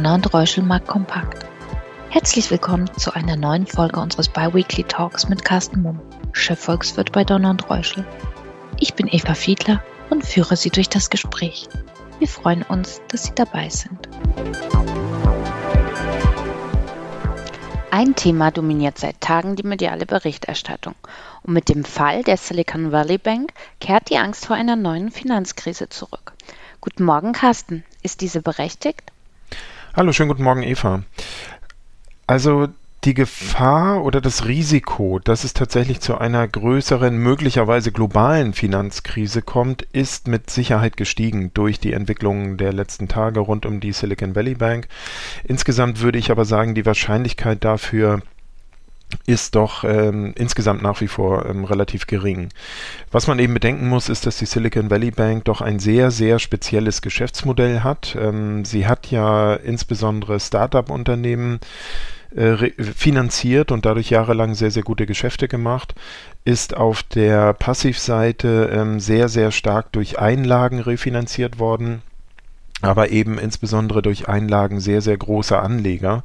Donner und Reuschel mag kompakt. Herzlich willkommen zu einer neuen Folge unseres Biweekly Talks mit Carsten Mumm, Chefvolkswirt bei Donner und Reuschel. Ich bin Eva Fiedler und führe Sie durch das Gespräch. Wir freuen uns, dass Sie dabei sind. Ein Thema dominiert seit Tagen die mediale Berichterstattung. Und mit dem Fall der Silicon Valley Bank kehrt die Angst vor einer neuen Finanzkrise zurück. Guten Morgen, Carsten. Ist diese berechtigt? Hallo, schönen guten Morgen, Eva. Also die Gefahr oder das Risiko, dass es tatsächlich zu einer größeren, möglicherweise globalen Finanzkrise kommt, ist mit Sicherheit gestiegen durch die Entwicklungen der letzten Tage rund um die Silicon Valley Bank. Insgesamt würde ich aber sagen, die Wahrscheinlichkeit dafür ist doch ähm, insgesamt nach wie vor ähm, relativ gering. Was man eben bedenken muss, ist, dass die Silicon Valley Bank doch ein sehr, sehr spezielles Geschäftsmodell hat. Ähm, sie hat ja insbesondere Start-up-Unternehmen äh, finanziert und dadurch jahrelang sehr, sehr gute Geschäfte gemacht, ist auf der Passivseite ähm, sehr, sehr stark durch Einlagen refinanziert worden aber eben insbesondere durch Einlagen sehr, sehr großer Anleger.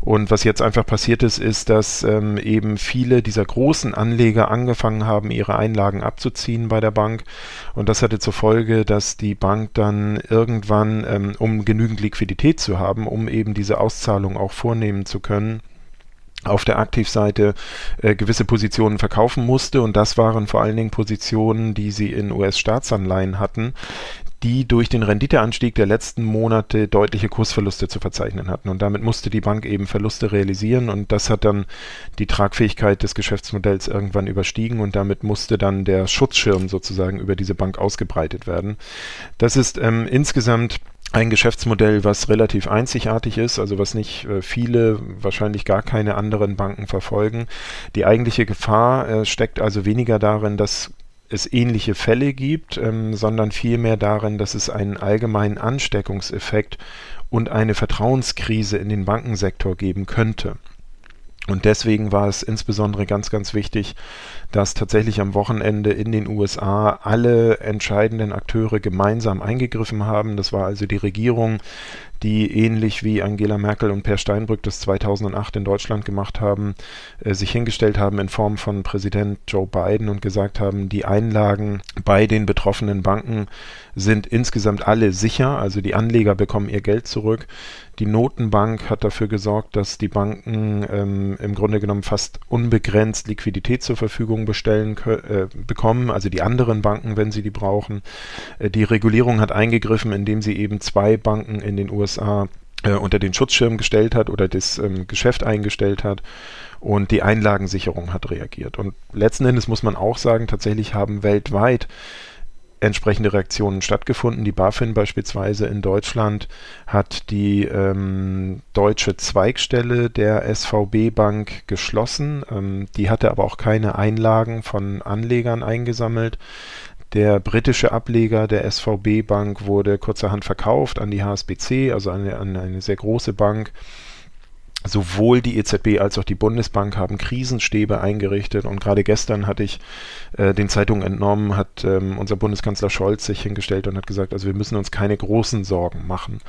Und was jetzt einfach passiert ist, ist, dass ähm, eben viele dieser großen Anleger angefangen haben, ihre Einlagen abzuziehen bei der Bank. Und das hatte zur Folge, dass die Bank dann irgendwann, ähm, um genügend Liquidität zu haben, um eben diese Auszahlung auch vornehmen zu können, auf der Aktivseite äh, gewisse Positionen verkaufen musste und das waren vor allen Dingen Positionen, die sie in US-Staatsanleihen hatten, die durch den Renditeanstieg der letzten Monate deutliche Kursverluste zu verzeichnen hatten. Und damit musste die Bank eben Verluste realisieren und das hat dann die Tragfähigkeit des Geschäftsmodells irgendwann überstiegen und damit musste dann der Schutzschirm sozusagen über diese Bank ausgebreitet werden. Das ist ähm, insgesamt ein Geschäftsmodell, was relativ einzigartig ist, also was nicht äh, viele, wahrscheinlich gar keine anderen Banken verfolgen. Die eigentliche Gefahr äh, steckt also weniger darin, dass es ähnliche Fälle gibt, ähm, sondern vielmehr darin, dass es einen allgemeinen Ansteckungseffekt und eine Vertrauenskrise in den Bankensektor geben könnte. Und deswegen war es insbesondere ganz, ganz wichtig, dass tatsächlich am Wochenende in den USA alle entscheidenden Akteure gemeinsam eingegriffen haben. Das war also die Regierung, die ähnlich wie Angela Merkel und Per Steinbrück das 2008 in Deutschland gemacht haben, äh, sich hingestellt haben in Form von Präsident Joe Biden und gesagt haben, die Einlagen bei den betroffenen Banken sind insgesamt alle sicher, also die Anleger bekommen ihr Geld zurück. Die Notenbank hat dafür gesorgt, dass die Banken ähm, im Grunde genommen fast unbegrenzt Liquidität zur Verfügung bestellen äh, bekommen, also die anderen Banken, wenn sie die brauchen. Äh, die Regulierung hat eingegriffen, indem sie eben zwei Banken in den USA äh, unter den Schutzschirm gestellt hat oder das ähm, Geschäft eingestellt hat und die Einlagensicherung hat reagiert. Und letzten Endes muss man auch sagen, tatsächlich haben weltweit entsprechende Reaktionen stattgefunden. Die BaFin beispielsweise in Deutschland hat die ähm, deutsche Zweigstelle der SVB Bank geschlossen. Ähm, die hatte aber auch keine Einlagen von Anlegern eingesammelt. Der britische Ableger der SVB Bank wurde kurzerhand verkauft an die HSBC, also an eine, an eine sehr große Bank. Sowohl die EZB als auch die Bundesbank haben Krisenstäbe eingerichtet und gerade gestern hatte ich äh, den Zeitungen entnommen, hat ähm, unser Bundeskanzler Scholz sich hingestellt und hat gesagt, also wir müssen uns keine großen Sorgen machen.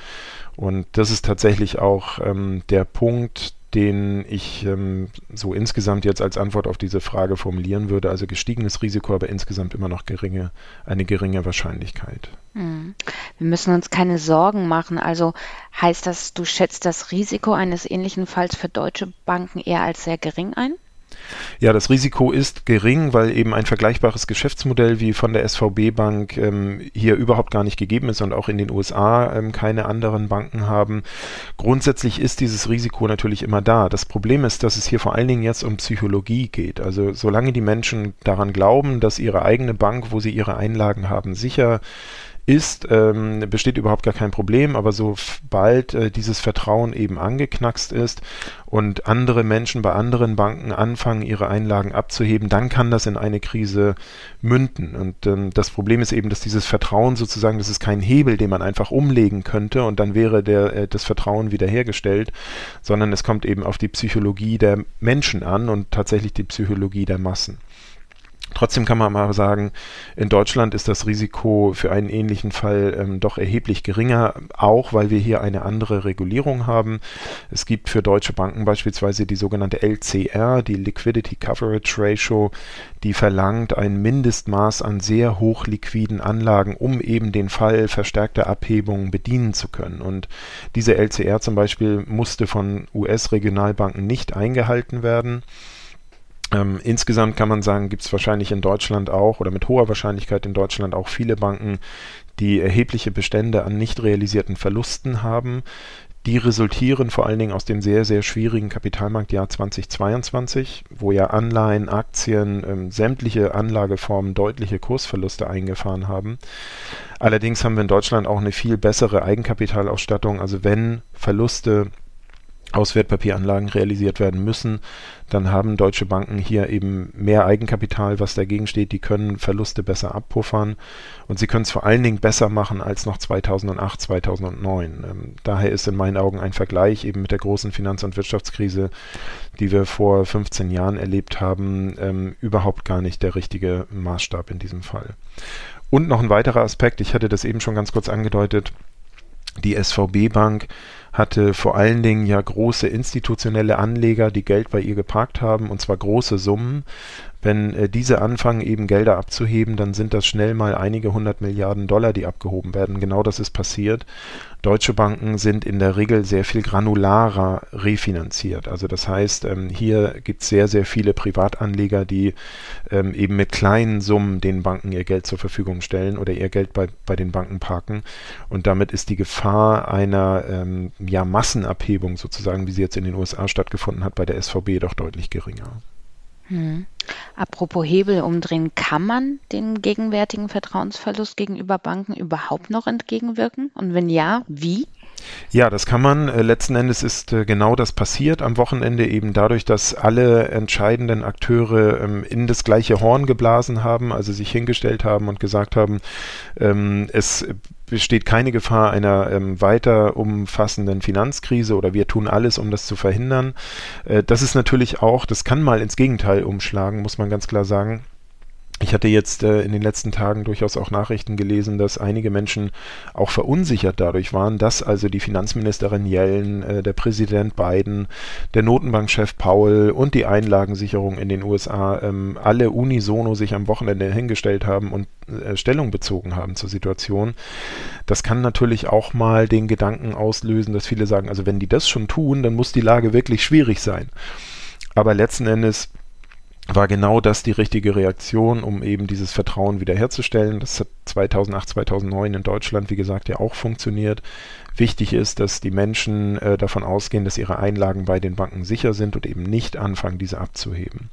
Und das ist tatsächlich auch ähm, der Punkt, den ich ähm, so insgesamt jetzt als Antwort auf diese Frage formulieren würde. Also gestiegenes Risiko, aber insgesamt immer noch geringe, eine geringe Wahrscheinlichkeit. Hm. Wir müssen uns keine Sorgen machen. Also heißt das, du schätzt das Risiko eines ähnlichen Falls für deutsche Banken eher als sehr gering ein? Ja, das Risiko ist gering, weil eben ein vergleichbares Geschäftsmodell wie von der SVB Bank ähm, hier überhaupt gar nicht gegeben ist und auch in den USA ähm, keine anderen Banken haben. Grundsätzlich ist dieses Risiko natürlich immer da. Das Problem ist, dass es hier vor allen Dingen jetzt um Psychologie geht. Also solange die Menschen daran glauben, dass ihre eigene Bank, wo sie ihre Einlagen haben, sicher ist, ähm, besteht überhaupt gar kein Problem, aber sobald äh, dieses Vertrauen eben angeknackst ist und andere Menschen bei anderen Banken anfangen, ihre Einlagen abzuheben, dann kann das in eine Krise münden. Und ähm, das Problem ist eben, dass dieses Vertrauen sozusagen, das ist kein Hebel, den man einfach umlegen könnte und dann wäre der, äh, das Vertrauen wiederhergestellt, sondern es kommt eben auf die Psychologie der Menschen an und tatsächlich die Psychologie der Massen. Trotzdem kann man mal sagen, in Deutschland ist das Risiko für einen ähnlichen Fall ähm, doch erheblich geringer, auch weil wir hier eine andere Regulierung haben. Es gibt für deutsche Banken beispielsweise die sogenannte LCR, die Liquidity Coverage Ratio, die verlangt ein Mindestmaß an sehr hochliquiden Anlagen, um eben den Fall verstärkter Abhebungen bedienen zu können. Und diese LCR zum Beispiel musste von US-Regionalbanken nicht eingehalten werden. Ähm, insgesamt kann man sagen, gibt es wahrscheinlich in Deutschland auch oder mit hoher Wahrscheinlichkeit in Deutschland auch viele Banken, die erhebliche Bestände an nicht realisierten Verlusten haben. Die resultieren vor allen Dingen aus dem sehr, sehr schwierigen Kapitalmarktjahr 2022, wo ja Anleihen, Aktien, ähm, sämtliche Anlageformen deutliche Kursverluste eingefahren haben. Allerdings haben wir in Deutschland auch eine viel bessere Eigenkapitalausstattung. Also wenn Verluste aus Wertpapieranlagen realisiert werden müssen, dann haben deutsche Banken hier eben mehr Eigenkapital, was dagegen steht. Die können Verluste besser abpuffern und sie können es vor allen Dingen besser machen als noch 2008, 2009. Ähm, daher ist in meinen Augen ein Vergleich eben mit der großen Finanz- und Wirtschaftskrise, die wir vor 15 Jahren erlebt haben, ähm, überhaupt gar nicht der richtige Maßstab in diesem Fall. Und noch ein weiterer Aspekt, ich hatte das eben schon ganz kurz angedeutet, die SVB Bank hatte vor allen Dingen ja große institutionelle Anleger, die Geld bei ihr geparkt haben, und zwar große Summen. Wenn äh, diese anfangen, eben Gelder abzuheben, dann sind das schnell mal einige hundert Milliarden Dollar, die abgehoben werden. Genau das ist passiert. Deutsche Banken sind in der Regel sehr viel granularer refinanziert. Also das heißt, ähm, hier gibt es sehr, sehr viele Privatanleger, die ähm, eben mit kleinen Summen den Banken ihr Geld zur Verfügung stellen oder ihr Geld bei, bei den Banken parken. Und damit ist die Gefahr einer ähm, ja, Massenabhebung sozusagen, wie sie jetzt in den USA stattgefunden hat, bei der SVB doch deutlich geringer. Hm. Apropos Hebel umdrehen, kann man dem gegenwärtigen Vertrauensverlust gegenüber Banken überhaupt noch entgegenwirken? Und wenn ja, wie? Ja, das kann man. Äh, letzten Endes ist äh, genau das passiert am Wochenende eben dadurch, dass alle entscheidenden Akteure ähm, in das gleiche Horn geblasen haben, also sich hingestellt haben und gesagt haben, ähm, es besteht keine Gefahr einer ähm, weiter umfassenden Finanzkrise oder wir tun alles, um das zu verhindern. Äh, das ist natürlich auch, das kann mal ins Gegenteil umschlagen, muss man ganz klar sagen. Ich hatte jetzt äh, in den letzten Tagen durchaus auch Nachrichten gelesen, dass einige Menschen auch verunsichert dadurch waren, dass also die Finanzministerin Yellen, äh, der Präsident Biden, der Notenbankchef Powell und die Einlagensicherung in den USA ähm, alle unisono sich am Wochenende hingestellt haben und äh, Stellung bezogen haben zur Situation. Das kann natürlich auch mal den Gedanken auslösen, dass viele sagen, also wenn die das schon tun, dann muss die Lage wirklich schwierig sein. Aber letzten Endes war genau das die richtige Reaktion, um eben dieses Vertrauen wiederherzustellen. Das hat 2008, 2009 in Deutschland, wie gesagt, ja auch funktioniert. Wichtig ist, dass die Menschen äh, davon ausgehen, dass ihre Einlagen bei den Banken sicher sind und eben nicht anfangen, diese abzuheben.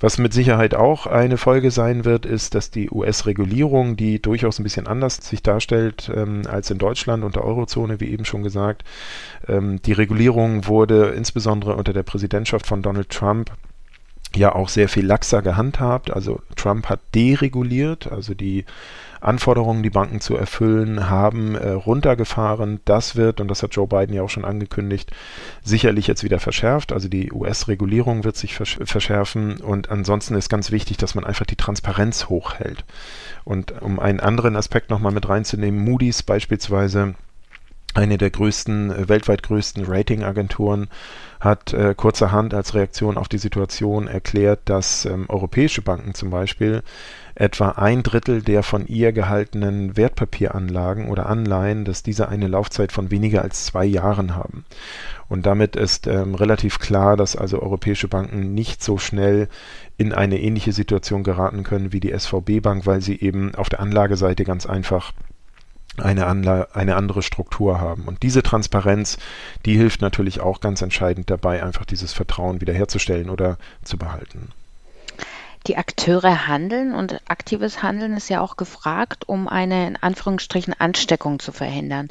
Was mit Sicherheit auch eine Folge sein wird, ist, dass die US-Regulierung, die durchaus ein bisschen anders sich darstellt ähm, als in Deutschland und der Eurozone, wie eben schon gesagt, ähm, die Regulierung wurde insbesondere unter der Präsidentschaft von Donald Trump ja auch sehr viel laxer gehandhabt. Also Trump hat dereguliert, also die Anforderungen, die Banken zu erfüllen haben, äh, runtergefahren. Das wird, und das hat Joe Biden ja auch schon angekündigt, sicherlich jetzt wieder verschärft. Also die US-Regulierung wird sich versch verschärfen. Und ansonsten ist ganz wichtig, dass man einfach die Transparenz hochhält. Und um einen anderen Aspekt nochmal mit reinzunehmen, Moody's beispielsweise, eine der größten, äh, weltweit größten Ratingagenturen, hat äh, kurzerhand als Reaktion auf die Situation erklärt, dass ähm, europäische Banken zum Beispiel etwa ein Drittel der von ihr gehaltenen Wertpapieranlagen oder Anleihen, dass diese eine Laufzeit von weniger als zwei Jahren haben. Und damit ist ähm, relativ klar, dass also europäische Banken nicht so schnell in eine ähnliche Situation geraten können wie die SVB Bank, weil sie eben auf der Anlageseite ganz einfach eine, Anla eine andere Struktur haben. Und diese Transparenz, die hilft natürlich auch ganz entscheidend dabei, einfach dieses Vertrauen wiederherzustellen oder zu behalten. Die Akteure handeln und aktives Handeln ist ja auch gefragt, um eine in Anführungsstrichen Ansteckung zu verhindern.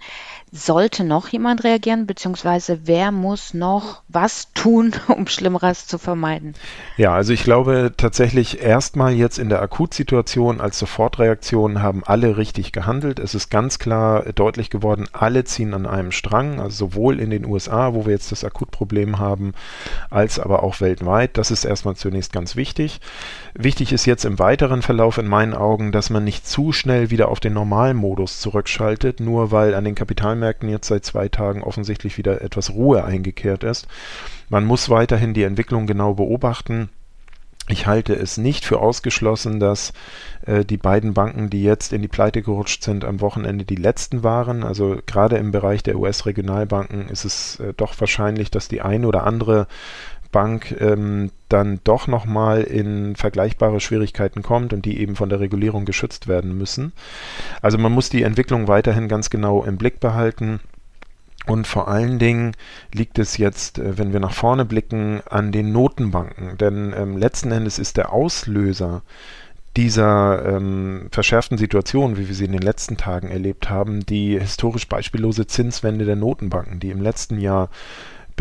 Sollte noch jemand reagieren, beziehungsweise wer muss noch was tun, um Schlimmeres zu vermeiden? Ja, also ich glaube tatsächlich erstmal jetzt in der Akutsituation als Sofortreaktion haben alle richtig gehandelt. Es ist ganz klar deutlich geworden, alle ziehen an einem Strang, also sowohl in den USA, wo wir jetzt das Akutproblem haben, als aber auch weltweit. Das ist erstmal zunächst ganz wichtig. Wichtig ist jetzt im weiteren Verlauf in meinen Augen, dass man nicht zu schnell wieder auf den Normalmodus zurückschaltet, nur weil an den Kapitalmärkten jetzt seit zwei Tagen offensichtlich wieder etwas Ruhe eingekehrt ist. Man muss weiterhin die Entwicklung genau beobachten. Ich halte es nicht für ausgeschlossen, dass äh, die beiden Banken, die jetzt in die Pleite gerutscht sind, am Wochenende die letzten waren. Also gerade im Bereich der US-Regionalbanken ist es äh, doch wahrscheinlich, dass die eine oder andere Bank ähm, dann doch nochmal in vergleichbare Schwierigkeiten kommt und die eben von der Regulierung geschützt werden müssen. Also man muss die Entwicklung weiterhin ganz genau im Blick behalten. Und vor allen Dingen liegt es jetzt, äh, wenn wir nach vorne blicken, an den Notenbanken. Denn ähm, letzten Endes ist der Auslöser dieser ähm, verschärften Situation, wie wir sie in den letzten Tagen erlebt haben, die historisch beispiellose Zinswende der Notenbanken, die im letzten Jahr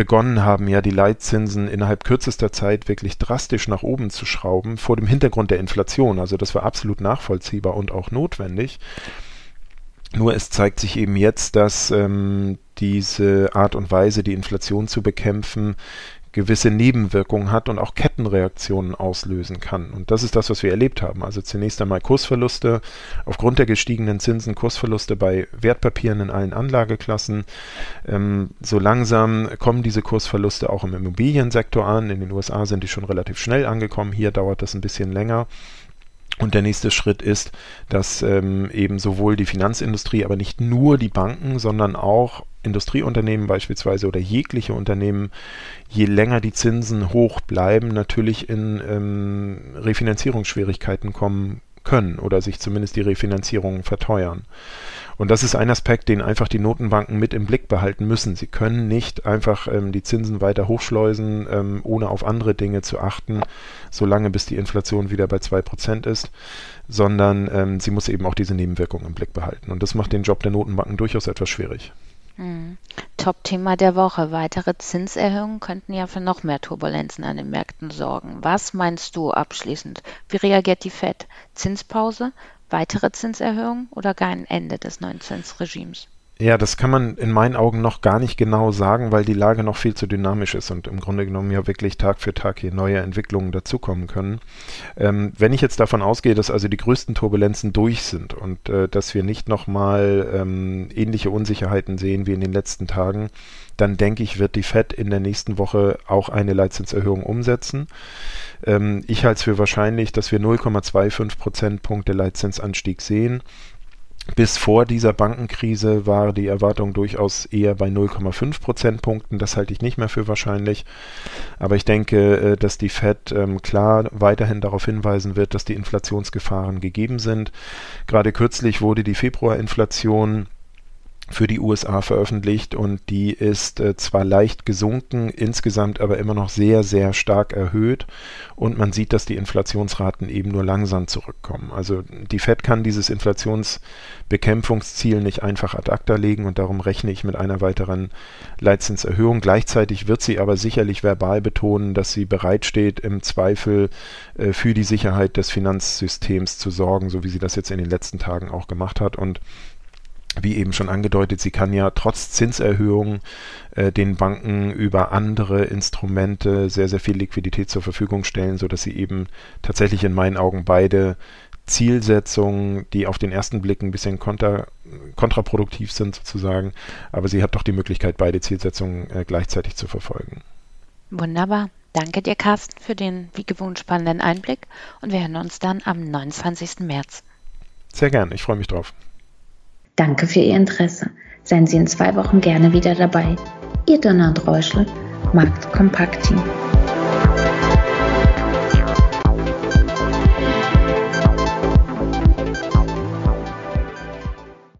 begonnen haben, ja die Leitzinsen innerhalb kürzester Zeit wirklich drastisch nach oben zu schrauben, vor dem Hintergrund der Inflation. Also das war absolut nachvollziehbar und auch notwendig. Nur es zeigt sich eben jetzt, dass ähm, diese Art und Weise, die Inflation zu bekämpfen, gewisse Nebenwirkungen hat und auch Kettenreaktionen auslösen kann. Und das ist das, was wir erlebt haben. Also zunächst einmal Kursverluste, aufgrund der gestiegenen Zinsen Kursverluste bei Wertpapieren in allen Anlageklassen. Ähm, so langsam kommen diese Kursverluste auch im Immobiliensektor an. In den USA sind die schon relativ schnell angekommen. Hier dauert das ein bisschen länger. Und der nächste Schritt ist, dass ähm, eben sowohl die Finanzindustrie, aber nicht nur die Banken, sondern auch Industrieunternehmen beispielsweise oder jegliche Unternehmen, je länger die Zinsen hoch bleiben, natürlich in ähm, Refinanzierungsschwierigkeiten kommen können oder sich zumindest die Refinanzierungen verteuern. Und das ist ein Aspekt, den einfach die Notenbanken mit im Blick behalten müssen. Sie können nicht einfach ähm, die Zinsen weiter hochschleusen, ähm, ohne auf andere Dinge zu achten, solange bis die Inflation wieder bei 2% ist, sondern ähm, sie muss eben auch diese Nebenwirkungen im Blick behalten. Und das macht den Job der Notenbanken durchaus etwas schwierig. Mhm. Top-Thema der Woche. Weitere Zinserhöhungen könnten ja für noch mehr Turbulenzen an den Märkten sorgen. Was meinst du abschließend? Wie reagiert die Fed? Zinspause? weitere Zinserhöhungen oder gar ein Ende des neuen Zinsregimes? Ja, das kann man in meinen Augen noch gar nicht genau sagen, weil die Lage noch viel zu dynamisch ist und im Grunde genommen ja wirklich Tag für Tag hier neue Entwicklungen dazukommen können. Ähm, wenn ich jetzt davon ausgehe, dass also die größten Turbulenzen durch sind und äh, dass wir nicht nochmal ähm, ähnliche Unsicherheiten sehen wie in den letzten Tagen, dann denke ich, wird die Fed in der nächsten Woche auch eine Leitzinserhöhung umsetzen. Ähm, ich halte es für wahrscheinlich, dass wir 0,25 Prozentpunkte Leitzinsanstieg sehen. Bis vor dieser Bankenkrise war die Erwartung durchaus eher bei 0,5 Prozentpunkten. Das halte ich nicht mehr für wahrscheinlich. Aber ich denke, äh, dass die Fed ähm, klar weiterhin darauf hinweisen wird, dass die Inflationsgefahren gegeben sind. Gerade kürzlich wurde die Februarinflation für die USA veröffentlicht und die ist äh, zwar leicht gesunken, insgesamt aber immer noch sehr, sehr stark erhöht und man sieht, dass die Inflationsraten eben nur langsam zurückkommen. Also die Fed kann dieses Inflationsbekämpfungsziel nicht einfach ad acta legen und darum rechne ich mit einer weiteren Leitzinserhöhung. Gleichzeitig wird sie aber sicherlich verbal betonen, dass sie bereitsteht, im Zweifel äh, für die Sicherheit des Finanzsystems zu sorgen, so wie sie das jetzt in den letzten Tagen auch gemacht hat und wie eben schon angedeutet, sie kann ja trotz Zinserhöhungen äh, den Banken über andere Instrumente sehr, sehr viel Liquidität zur Verfügung stellen, sodass sie eben tatsächlich in meinen Augen beide Zielsetzungen, die auf den ersten Blick ein bisschen kontra, kontraproduktiv sind sozusagen, aber sie hat doch die Möglichkeit, beide Zielsetzungen äh, gleichzeitig zu verfolgen. Wunderbar. Danke dir, Carsten, für den wie gewohnt spannenden Einblick und wir hören uns dann am 29. März. Sehr gern, ich freue mich drauf. Danke für Ihr Interesse. Seien Sie in zwei Wochen gerne wieder dabei. Ihr Donald Reuschel, Markt Kompakt Team.